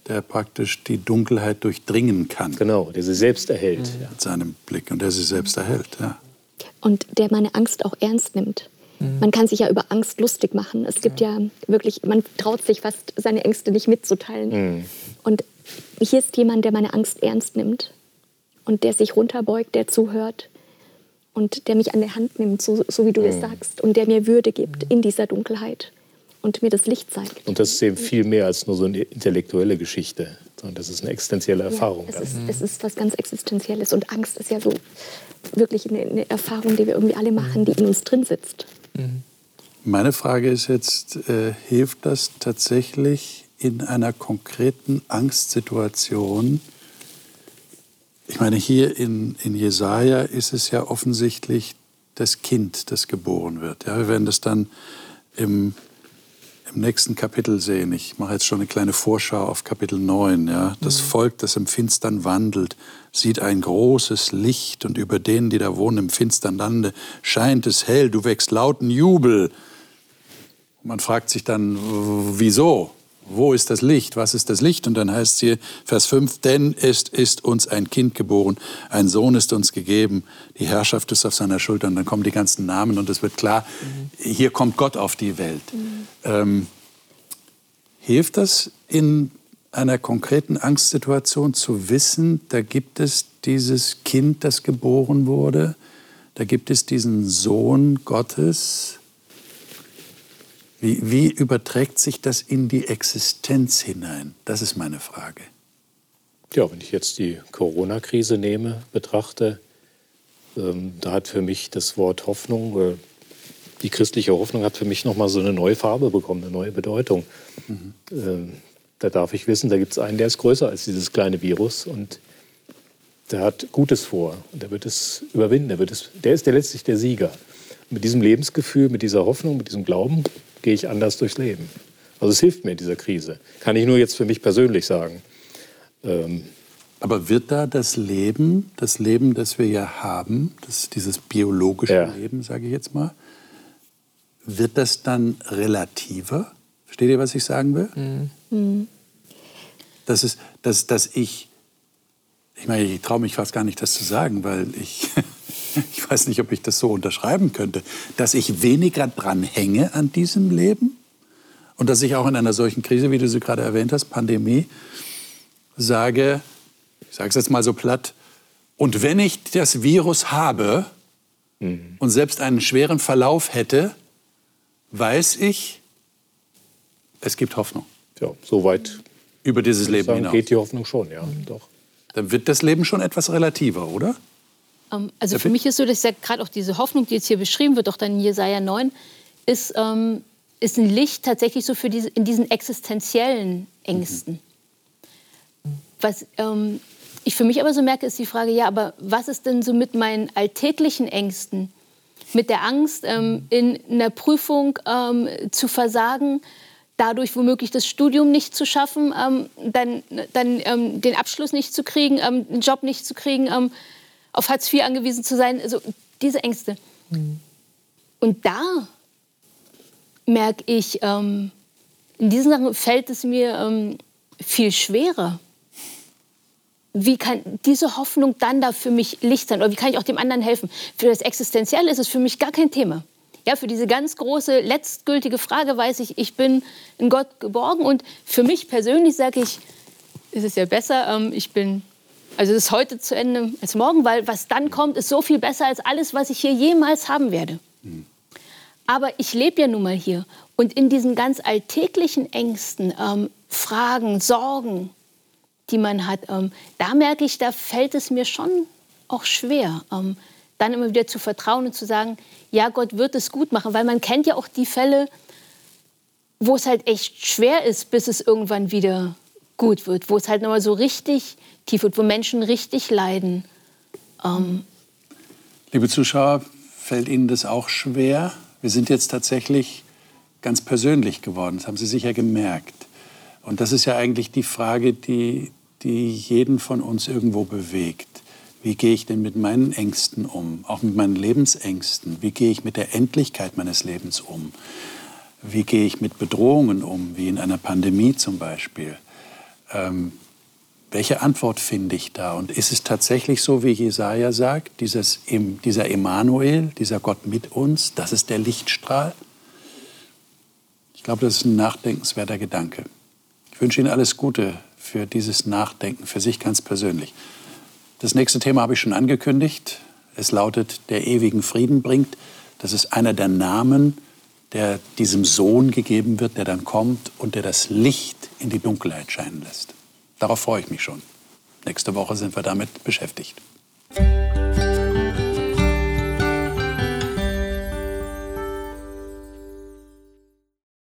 der praktisch die Dunkelheit durchdringen kann genau, der sie selbst erhält. Ja. mit seinem Blick und der sich selbst erhält. Ja. Und der meine Angst auch ernst nimmt. Man kann sich ja über Angst lustig machen. Es gibt ja wirklich, man traut sich fast, seine Ängste nicht mitzuteilen. Und hier ist jemand, der meine Angst ernst nimmt und der sich runterbeugt, der zuhört und der mich an der Hand nimmt, so, so wie du es sagst, und der mir Würde gibt in dieser Dunkelheit und mir das Licht zeigt. Und das ist eben viel mehr als nur so eine intellektuelle Geschichte, sondern das ist eine existenzielle Erfahrung. Ja, es, ist, es ist was ganz Existenzielles und Angst ist ja so wirklich eine, eine Erfahrung, die wir irgendwie alle machen, die in uns drin sitzt. Meine Frage ist jetzt, äh, hilft das tatsächlich in einer konkreten Angstsituation? Ich meine, hier in, in Jesaja ist es ja offensichtlich das Kind, das geboren wird. Ja, wir werden das dann im, im nächsten Kapitel sehen. Ich mache jetzt schon eine kleine Vorschau auf Kapitel 9. Ja. Das Volk, das im Finstern wandelt, sieht ein großes Licht und über denen, die da wohnen im finstern Lande, scheint es hell. Du wächst lauten Jubel. Man fragt sich dann, wieso? Wo ist das Licht? Was ist das Licht? Und dann heißt es hier, Vers 5, denn es ist uns ein Kind geboren, ein Sohn ist uns gegeben, die Herrschaft ist auf seiner Schulter. Und dann kommen die ganzen Namen und es wird klar, hier kommt Gott auf die Welt. Ähm, hilft das in einer konkreten Angstsituation zu wissen, da gibt es dieses Kind, das geboren wurde, da gibt es diesen Sohn Gottes, wie, wie überträgt sich das in die Existenz hinein? Das ist meine Frage. Ja, wenn ich jetzt die Corona-Krise nehme, betrachte, ähm, da hat für mich das Wort Hoffnung, äh, die christliche Hoffnung hat für mich nochmal so eine neue Farbe bekommen, eine neue Bedeutung. Ähm, da darf ich wissen, da gibt es einen, der ist größer als dieses kleine Virus und der hat Gutes vor und der wird es überwinden, der, wird es, der ist der letztlich der Sieger. Mit diesem Lebensgefühl, mit dieser Hoffnung, mit diesem Glauben gehe ich anders durchs Leben. Also es hilft mir in dieser Krise. Kann ich nur jetzt für mich persönlich sagen. Ähm, Aber wird da das Leben, das Leben, das wir ja haben, das, dieses biologische Ja. Leben, sage ich jetzt mal, wird das dann relativer? Versteht ihr, was ich sagen will? Das ist, dass, dass ich, ich meine, ich traue mich fast gar nicht, das zu sagen, weil ich, [LAUGHS] ich weiß nicht, ob ich das so unterschreiben könnte, dass ich weniger dran hänge an diesem Leben und dass ich auch in einer solchen Krise, wie du sie gerade erwähnt hast, Pandemie, sage, ich sage es jetzt mal so platt, und wenn ich das Virus habe und selbst einen schweren Verlauf hätte, weiß ich, es gibt Hoffnung Ja, soweit über dieses Leben sagen, hinaus. geht die Hoffnung schon, ja. Doch. Dann wird das Leben schon etwas relativer, oder? Ähm, also für ich? mich ist so, dass ja gerade auch diese Hoffnung, die jetzt hier beschrieben wird, auch dann in Jesaja 9, ist, ähm, ist ein Licht tatsächlich so für diese, in diesen existenziellen Ängsten. Was ähm, ich für mich aber so merke, ist die Frage, ja, aber was ist denn so mit meinen alltäglichen Ängsten? Mit der Angst, ähm, in einer Prüfung ähm, zu versagen, dadurch womöglich das Studium nicht zu schaffen, ähm, dann, dann den Abschluss nicht zu kriegen, einen Job nicht zu kriegen, auf Hartz IV angewiesen zu sein. Also diese Ängste. Und da merke ich, ähm, in diesen Sachen fällt es mir ähm, viel schwerer. Wie kann diese Hoffnung dann da für mich Licht sein? Oder wie kann ich auch dem anderen helfen? Für das Existenzielle ist es für mich gar kein Thema. Ja, für diese ganz große, letztgültige Frage weiß ich, ich bin in Gott geborgen. Und für mich persönlich sage ich, ist es ja besser, ähm, ich bin, also es ist heute zu Ende als morgen, weil was dann kommt, ist so viel besser als alles, was ich hier jemals haben werde. Aber ich lebe ja nun mal hier. Und in diesen ganz alltäglichen Ängsten, ähm, Fragen, Sorgen, die man hat, ähm, da merke ich, da fällt es mir schon auch schwer, ähm, dann immer wieder zu vertrauen und zu sagen, ja, Gott wird es gut machen. Weil man kennt ja auch die Fälle, wo es halt echt schwer ist, bis es irgendwann wieder gut wird. Wo es halt nochmal so richtig tief wird, wo Menschen richtig leiden. Ähm, Liebe Zuschauer, fällt Ihnen das auch schwer? Wir sind jetzt tatsächlich ganz persönlich geworden, das haben Sie sicher gemerkt. Und das ist ja eigentlich die Frage, die, die jeden von uns irgendwo bewegt. Wie gehe ich denn mit meinen Ängsten um, auch mit meinen Lebensängsten? Wie gehe ich mit der Endlichkeit meines Lebens um? Wie gehe ich mit Bedrohungen um, wie in einer Pandemie zum Beispiel? Ähm, welche Antwort finde ich da? Und ist es tatsächlich so, wie Jesaja sagt, dieses, dieser Emanuel, dieser Gott mit uns, das ist der Lichtstrahl? Ich glaube, das ist ein nachdenkenswerter Gedanke. Ich wünsche Ihnen alles Gute für dieses Nachdenken, für sich ganz persönlich. Das nächste Thema habe ich schon angekündigt. Es lautet, der ewigen Frieden bringt. Das ist einer der Namen, der diesem Sohn gegeben wird, der dann kommt und der das Licht in die Dunkelheit scheinen lässt. Darauf freue ich mich schon. Nächste Woche sind wir damit beschäftigt.